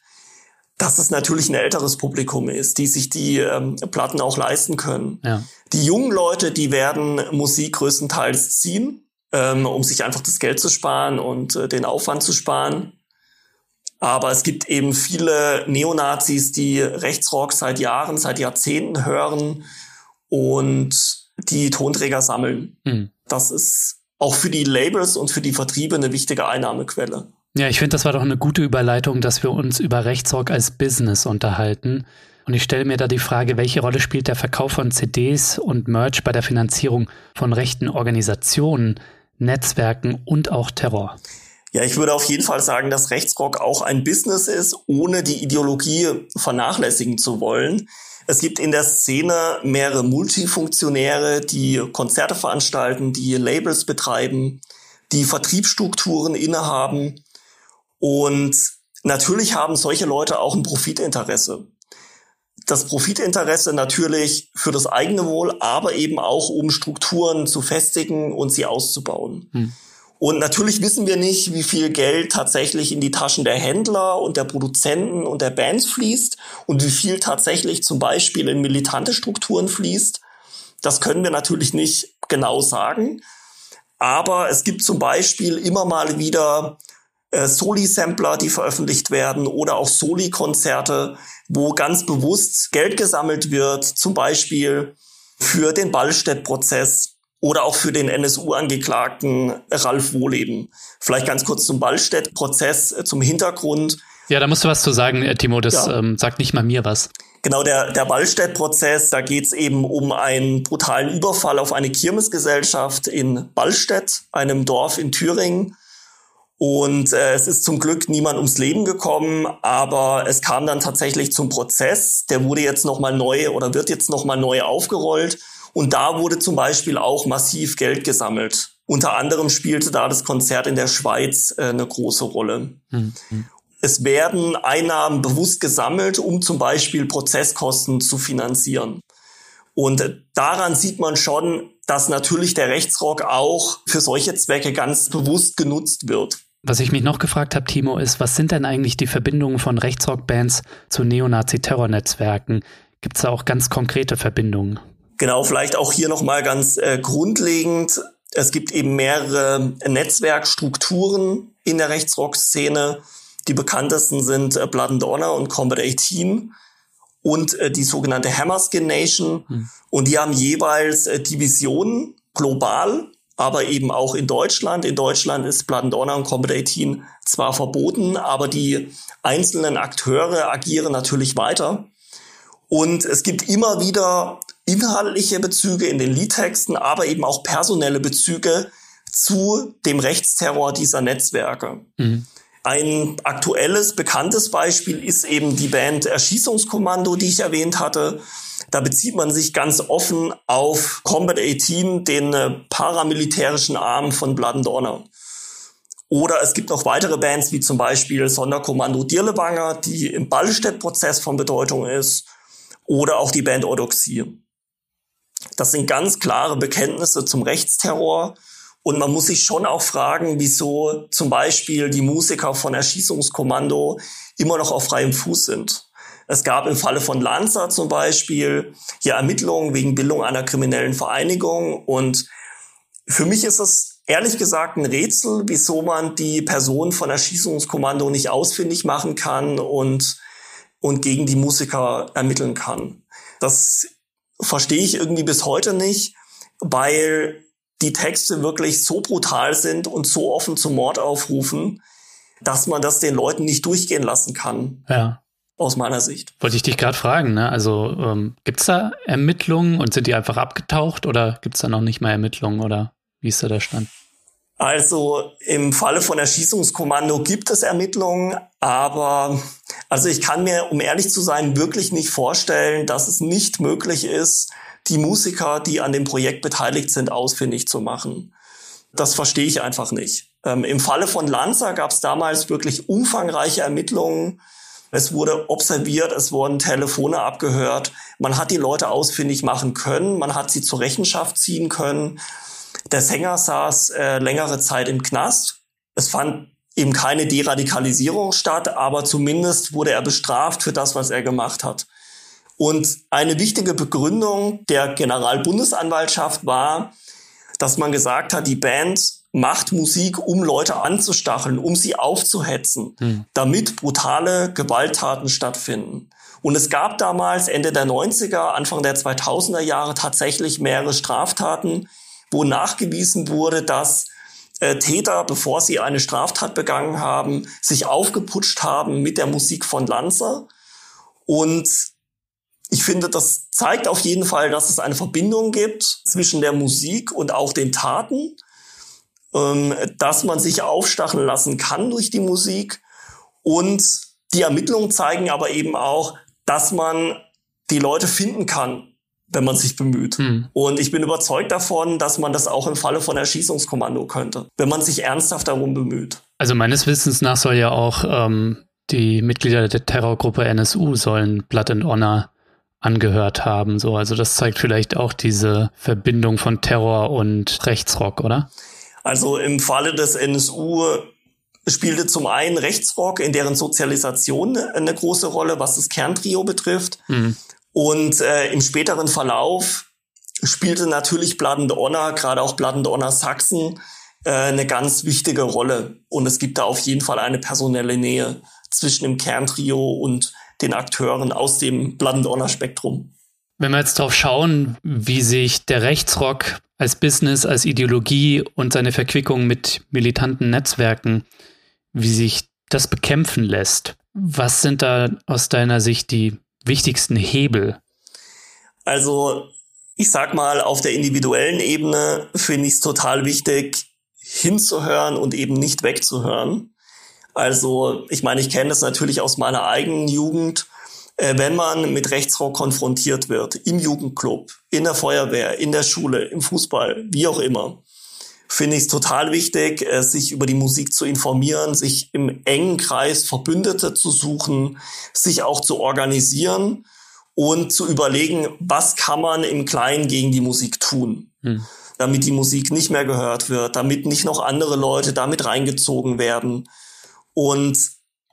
dass es natürlich ein älteres Publikum ist, die sich die ähm, Platten auch leisten können. Ja. Die jungen Leute, die werden Musik größtenteils ziehen, ähm, um sich einfach das Geld zu sparen und äh, den Aufwand zu sparen. Aber es gibt eben viele Neonazis, die Rechtsrock seit Jahren, seit Jahrzehnten hören und die Tonträger sammeln. Mhm. Das ist auch für die Labels und für die Vertriebe eine wichtige Einnahmequelle. Ja, ich finde, das war doch eine gute Überleitung, dass wir uns über Rechtsrock als Business unterhalten. Und ich stelle mir da die Frage, welche Rolle spielt der Verkauf von CDs und Merch bei der Finanzierung von rechten Organisationen, Netzwerken und auch Terror? Ja, ich würde auf jeden Fall sagen, dass Rechtsrock auch ein Business ist, ohne die Ideologie vernachlässigen zu wollen. Es gibt in der Szene mehrere Multifunktionäre, die Konzerte veranstalten, die Labels betreiben, die Vertriebsstrukturen innehaben. Und natürlich haben solche Leute auch ein Profitinteresse. Das Profitinteresse natürlich für das eigene Wohl, aber eben auch um Strukturen zu festigen und sie auszubauen. Hm. Und natürlich wissen wir nicht, wie viel Geld tatsächlich in die Taschen der Händler und der Produzenten und der Bands fließt und wie viel tatsächlich zum Beispiel in militante Strukturen fließt. Das können wir natürlich nicht genau sagen. Aber es gibt zum Beispiel immer mal wieder äh, Soli-Sampler, die veröffentlicht werden oder auch Soli-Konzerte, wo ganz bewusst Geld gesammelt wird, zum Beispiel für den Ballstedt-Prozess oder auch für den NSU-Angeklagten Ralf Wohleben. Vielleicht ganz kurz zum Ballstedt-Prozess, äh, zum Hintergrund. Ja, da musst du was zu sagen, äh, Timo. Das ja. ähm, sagt nicht mal mir was. Genau, der, der Ballstedt-Prozess, da geht es eben um einen brutalen Überfall auf eine Kirmesgesellschaft in Ballstedt, einem Dorf in Thüringen. Und äh, es ist zum Glück niemand ums Leben gekommen, aber es kam dann tatsächlich zum Prozess. Der wurde jetzt nochmal neu oder wird jetzt nochmal neu aufgerollt. Und da wurde zum Beispiel auch massiv Geld gesammelt. Unter anderem spielte da das Konzert in der Schweiz äh, eine große Rolle. Mhm. Es werden Einnahmen bewusst gesammelt, um zum Beispiel Prozesskosten zu finanzieren. Und daran sieht man schon, dass natürlich der Rechtsrock auch für solche Zwecke ganz bewusst genutzt wird. Was ich mich noch gefragt habe, Timo, ist, was sind denn eigentlich die Verbindungen von Rechtsrock-Bands zu Neonazi-Terrornetzwerken? Gibt es da auch ganz konkrete Verbindungen? Genau, vielleicht auch hier nochmal ganz äh, grundlegend. Es gibt eben mehrere Netzwerkstrukturen in der Rechtsrock-Szene. Die bekanntesten sind äh, Blood and Honor und Combat 18 und äh, die sogenannte Hammerskin Nation. Mhm. Und die haben jeweils äh, Divisionen global aber eben auch in Deutschland. In Deutschland ist Blood and Honor und Combat 18 zwar verboten, aber die einzelnen Akteure agieren natürlich weiter. Und es gibt immer wieder inhaltliche Bezüge in den Liedtexten, aber eben auch personelle Bezüge zu dem Rechtsterror dieser Netzwerke. Mhm. Ein aktuelles, bekanntes Beispiel ist eben die Band Erschießungskommando, die ich erwähnt hatte. Da bezieht man sich ganz offen auf Combat 18, den äh, paramilitärischen Arm von Blood and Honor. Oder es gibt noch weitere Bands, wie zum Beispiel Sonderkommando Dirlewanger, die im Ballstedt-Prozess von Bedeutung ist. Oder auch die Band Orthodoxie. Das sind ganz klare Bekenntnisse zum Rechtsterror und man muss sich schon auch fragen, wieso zum Beispiel die Musiker von Erschießungskommando immer noch auf freiem Fuß sind. Es gab im Falle von Lanza zum Beispiel hier Ermittlungen wegen Bildung einer kriminellen Vereinigung. Und für mich ist es ehrlich gesagt ein Rätsel, wieso man die Person von Erschießungskommando nicht ausfindig machen kann und, und gegen die Musiker ermitteln kann. Das verstehe ich irgendwie bis heute nicht, weil die Texte wirklich so brutal sind und so offen zum Mord aufrufen, dass man das den Leuten nicht durchgehen lassen kann. Ja. Aus meiner Sicht. Wollte ich dich gerade fragen, ne? Also ähm, gibt es da Ermittlungen und sind die einfach abgetaucht oder gibt es da noch nicht mal Ermittlungen oder wie ist da der Stand? Also im Falle von Erschießungskommando gibt es Ermittlungen, aber also ich kann mir, um ehrlich zu sein, wirklich nicht vorstellen, dass es nicht möglich ist, die Musiker, die an dem Projekt beteiligt sind, ausfindig zu machen. Das verstehe ich einfach nicht. Ähm, Im Falle von Lanza gab es damals wirklich umfangreiche Ermittlungen. Es wurde observiert, es wurden Telefone abgehört. Man hat die Leute ausfindig machen können, man hat sie zur Rechenschaft ziehen können. Der Sänger saß äh, längere Zeit im Knast. Es fand eben keine Deradikalisierung statt, aber zumindest wurde er bestraft für das, was er gemacht hat. Und eine wichtige Begründung der Generalbundesanwaltschaft war, dass man gesagt hat, die Band macht Musik, um Leute anzustacheln, um sie aufzuhetzen, hm. damit brutale Gewalttaten stattfinden. Und es gab damals Ende der 90er, Anfang der 2000er Jahre tatsächlich mehrere Straftaten, wo nachgewiesen wurde, dass äh, Täter, bevor sie eine Straftat begangen haben, sich aufgeputscht haben mit der Musik von Lanza. Und ich finde, das zeigt auf jeden Fall, dass es eine Verbindung gibt zwischen der Musik und auch den Taten, ähm, dass man sich aufstacheln lassen kann durch die Musik. Und die Ermittlungen zeigen aber eben auch, dass man die Leute finden kann, wenn man sich bemüht. Hm. Und ich bin überzeugt davon, dass man das auch im Falle von Erschießungskommando könnte, wenn man sich ernsthaft darum bemüht. Also meines Wissens nach soll ja auch ähm, die Mitglieder der Terrorgruppe NSU sollen Blood and Honor angehört haben. So, also das zeigt vielleicht auch diese Verbindung von Terror und Rechtsrock, oder? Also im Falle des NSU spielte zum einen Rechtsrock in deren Sozialisation eine große Rolle, was das Kerntrio betrifft. Mhm. Und äh, im späteren Verlauf spielte natürlich Blood Honor, gerade auch Blood Honor Sachsen, äh, eine ganz wichtige Rolle. Und es gibt da auf jeden Fall eine personelle Nähe zwischen dem Kerntrio und den Akteuren aus dem Blood Honor Spektrum. Wenn wir jetzt darauf schauen, wie sich der Rechtsrock als Business, als Ideologie und seine Verquickung mit militanten Netzwerken, wie sich das bekämpfen lässt, was sind da aus deiner Sicht die wichtigsten Hebel? Also, ich sag mal, auf der individuellen Ebene finde ich es total wichtig, hinzuhören und eben nicht wegzuhören. Also ich meine, ich kenne das natürlich aus meiner eigenen Jugend. Äh, wenn man mit Rechtsrock konfrontiert wird, im Jugendclub, in der Feuerwehr, in der Schule, im Fußball, wie auch immer, finde ich es total wichtig, äh, sich über die Musik zu informieren, sich im engen Kreis Verbündete zu suchen, sich auch zu organisieren und zu überlegen, was kann man im Kleinen gegen die Musik tun. Hm damit die Musik nicht mehr gehört wird, damit nicht noch andere Leute damit reingezogen werden und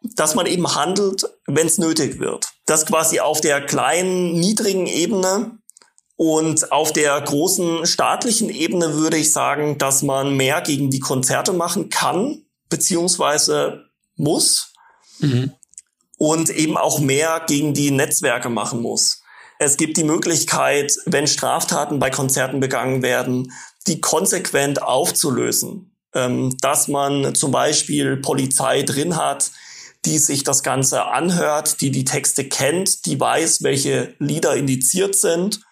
dass man eben handelt, wenn es nötig wird. Das quasi auf der kleinen, niedrigen Ebene und auf der großen staatlichen Ebene würde ich sagen, dass man mehr gegen die Konzerte machen kann, beziehungsweise muss. Mhm. Und eben auch mehr gegen die Netzwerke machen muss. Es gibt die Möglichkeit, wenn Straftaten bei Konzerten begangen werden, die konsequent aufzulösen. Ähm, dass man zum Beispiel Polizei drin hat, die sich das Ganze anhört, die die Texte kennt, die weiß, welche Lieder indiziert sind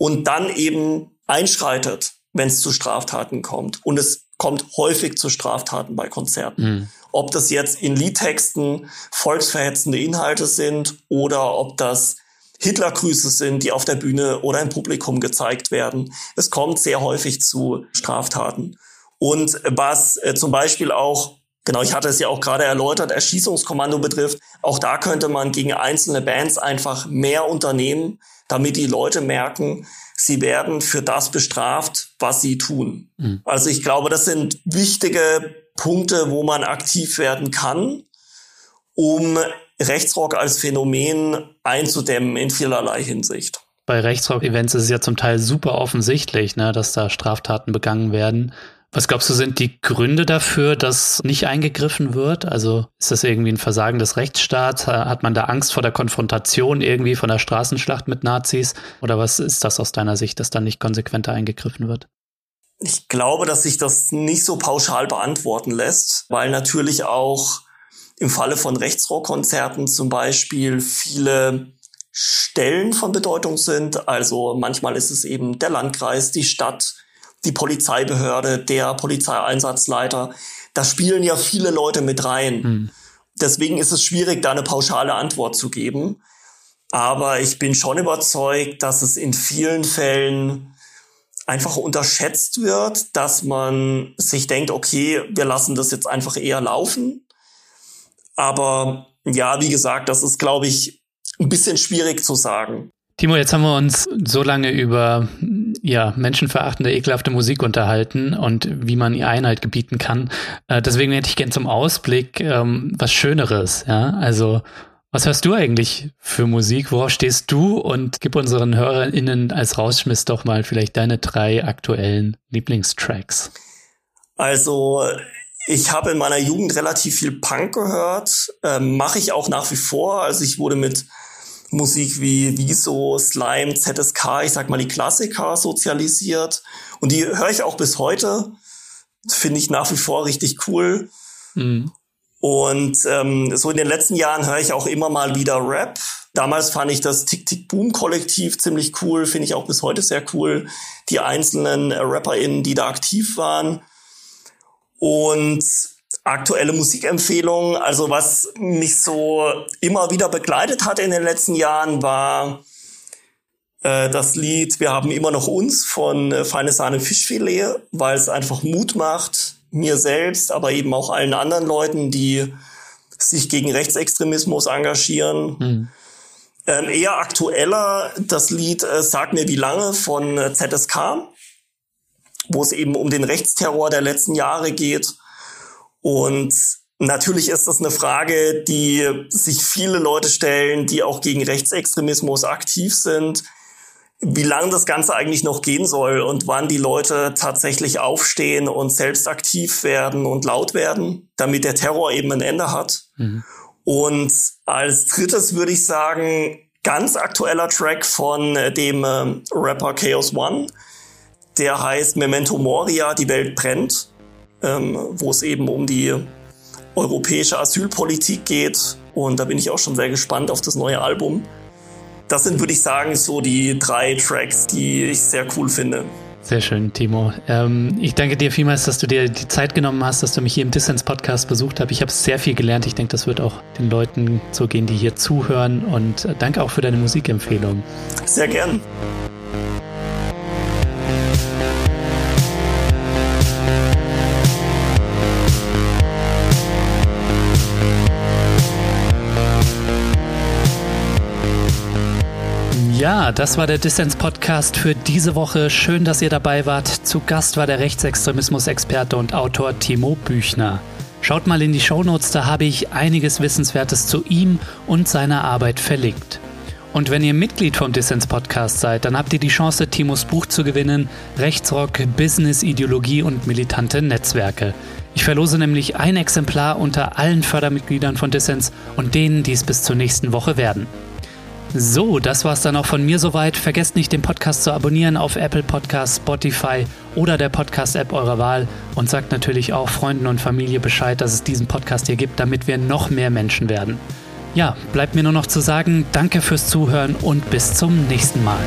und dann eben einschreitet, wenn es zu Straftaten kommt. Und es kommt häufig zu Straftaten bei Konzerten. Mhm. Ob das jetzt in Liedtexten volksverhetzende Inhalte sind oder ob das Hitlergrüße sind, die auf der Bühne oder im Publikum gezeigt werden. Es kommt sehr häufig zu Straftaten. Und was äh, zum Beispiel auch, genau, ich hatte es ja auch gerade erläutert, Erschießungskommando betrifft, auch da könnte man gegen einzelne Bands einfach mehr unternehmen, damit die Leute merken, sie werden für das bestraft, was sie tun. Mhm. Also ich glaube, das sind wichtige Punkte, wo man aktiv werden kann, um Rechtsrock als Phänomen einzudämmen in vielerlei Hinsicht. Bei Rechtsrock-Events ist es ja zum Teil super offensichtlich, ne, dass da Straftaten begangen werden. Was glaubst du, sind die Gründe dafür, dass nicht eingegriffen wird? Also ist das irgendwie ein Versagen des Rechtsstaats? Hat man da Angst vor der Konfrontation irgendwie von der Straßenschlacht mit Nazis? Oder was ist das aus deiner Sicht, dass da nicht konsequenter eingegriffen wird? Ich glaube, dass sich das nicht so pauschal beantworten lässt, weil natürlich auch im Falle von Rechtsrockkonzerten zum Beispiel viele Stellen von Bedeutung sind. Also manchmal ist es eben der Landkreis, die Stadt, die Polizeibehörde, der Polizeieinsatzleiter. Da spielen ja viele Leute mit rein. Mhm. Deswegen ist es schwierig, da eine pauschale Antwort zu geben. Aber ich bin schon überzeugt, dass es in vielen Fällen einfach unterschätzt wird, dass man sich denkt, okay, wir lassen das jetzt einfach eher laufen aber ja, wie gesagt, das ist, glaube ich, ein bisschen schwierig zu sagen. Timo, jetzt haben wir uns so lange über ja, menschenverachtende, ekelhafte Musik unterhalten und wie man ihr Einhalt gebieten kann. Äh, deswegen hätte ich gern zum Ausblick ähm, was Schöneres. Ja, also was hörst du eigentlich für Musik? Worauf stehst du? Und gib unseren HörerInnen als Rausschmiss doch mal vielleicht deine drei aktuellen Lieblingstracks. Also ich habe in meiner Jugend relativ viel Punk gehört, ähm, mache ich auch nach wie vor. Also ich wurde mit Musik wie Wieso, Slime, ZSK, ich sag mal die Klassiker sozialisiert. Und die höre ich auch bis heute. Finde ich nach wie vor richtig cool. Mhm. Und ähm, so in den letzten Jahren höre ich auch immer mal wieder Rap. Damals fand ich das Tick Tick Boom Kollektiv ziemlich cool, finde ich auch bis heute sehr cool. Die einzelnen RapperInnen, die da aktiv waren. Und aktuelle Musikempfehlungen, also was mich so immer wieder begleitet hat in den letzten Jahren, war äh, das Lied Wir haben immer noch uns von äh, Feine Sahne Fischfilet, weil es einfach Mut macht, mir selbst, aber eben auch allen anderen Leuten, die sich gegen Rechtsextremismus engagieren. Mhm. Ähm, eher aktueller das Lied äh, Sag mir wie lange von äh, ZSK wo es eben um den Rechtsterror der letzten Jahre geht. Und natürlich ist das eine Frage, die sich viele Leute stellen, die auch gegen Rechtsextremismus aktiv sind, wie lange das Ganze eigentlich noch gehen soll und wann die Leute tatsächlich aufstehen und selbst aktiv werden und laut werden, damit der Terror eben ein Ende hat. Mhm. Und als drittes würde ich sagen, ganz aktueller Track von dem äh, Rapper Chaos One der heißt Memento Moria, die Welt brennt, ähm, wo es eben um die europäische Asylpolitik geht. Und da bin ich auch schon sehr gespannt auf das neue Album. Das sind, würde ich sagen, so die drei Tracks, die ich sehr cool finde. Sehr schön, Timo. Ähm, ich danke dir vielmals, dass du dir die Zeit genommen hast, dass du mich hier im Dissens Podcast besucht hast. Ich habe sehr viel gelernt. Ich denke, das wird auch den Leuten so gehen, die hier zuhören. Und danke auch für deine Musikempfehlung. Sehr gern. Das war der Dissens-Podcast für diese Woche. Schön, dass ihr dabei wart. Zu Gast war der Rechtsextremismus-Experte und Autor Timo Büchner. Schaut mal in die Shownotes, da habe ich einiges Wissenswertes zu ihm und seiner Arbeit verlinkt. Und wenn ihr Mitglied vom Dissens Podcast seid, dann habt ihr die Chance, Timos Buch zu gewinnen: Rechtsrock, Business, Ideologie und militante Netzwerke. Ich verlose nämlich ein Exemplar unter allen Fördermitgliedern von Dissens und denen, die es bis zur nächsten Woche werden. So, das war's dann auch von mir soweit. Vergesst nicht, den Podcast zu abonnieren auf Apple Podcasts, Spotify oder der Podcast-App eurer Wahl und sagt natürlich auch Freunden und Familie Bescheid, dass es diesen Podcast hier gibt, damit wir noch mehr Menschen werden. Ja, bleibt mir nur noch zu sagen, danke fürs Zuhören und bis zum nächsten Mal.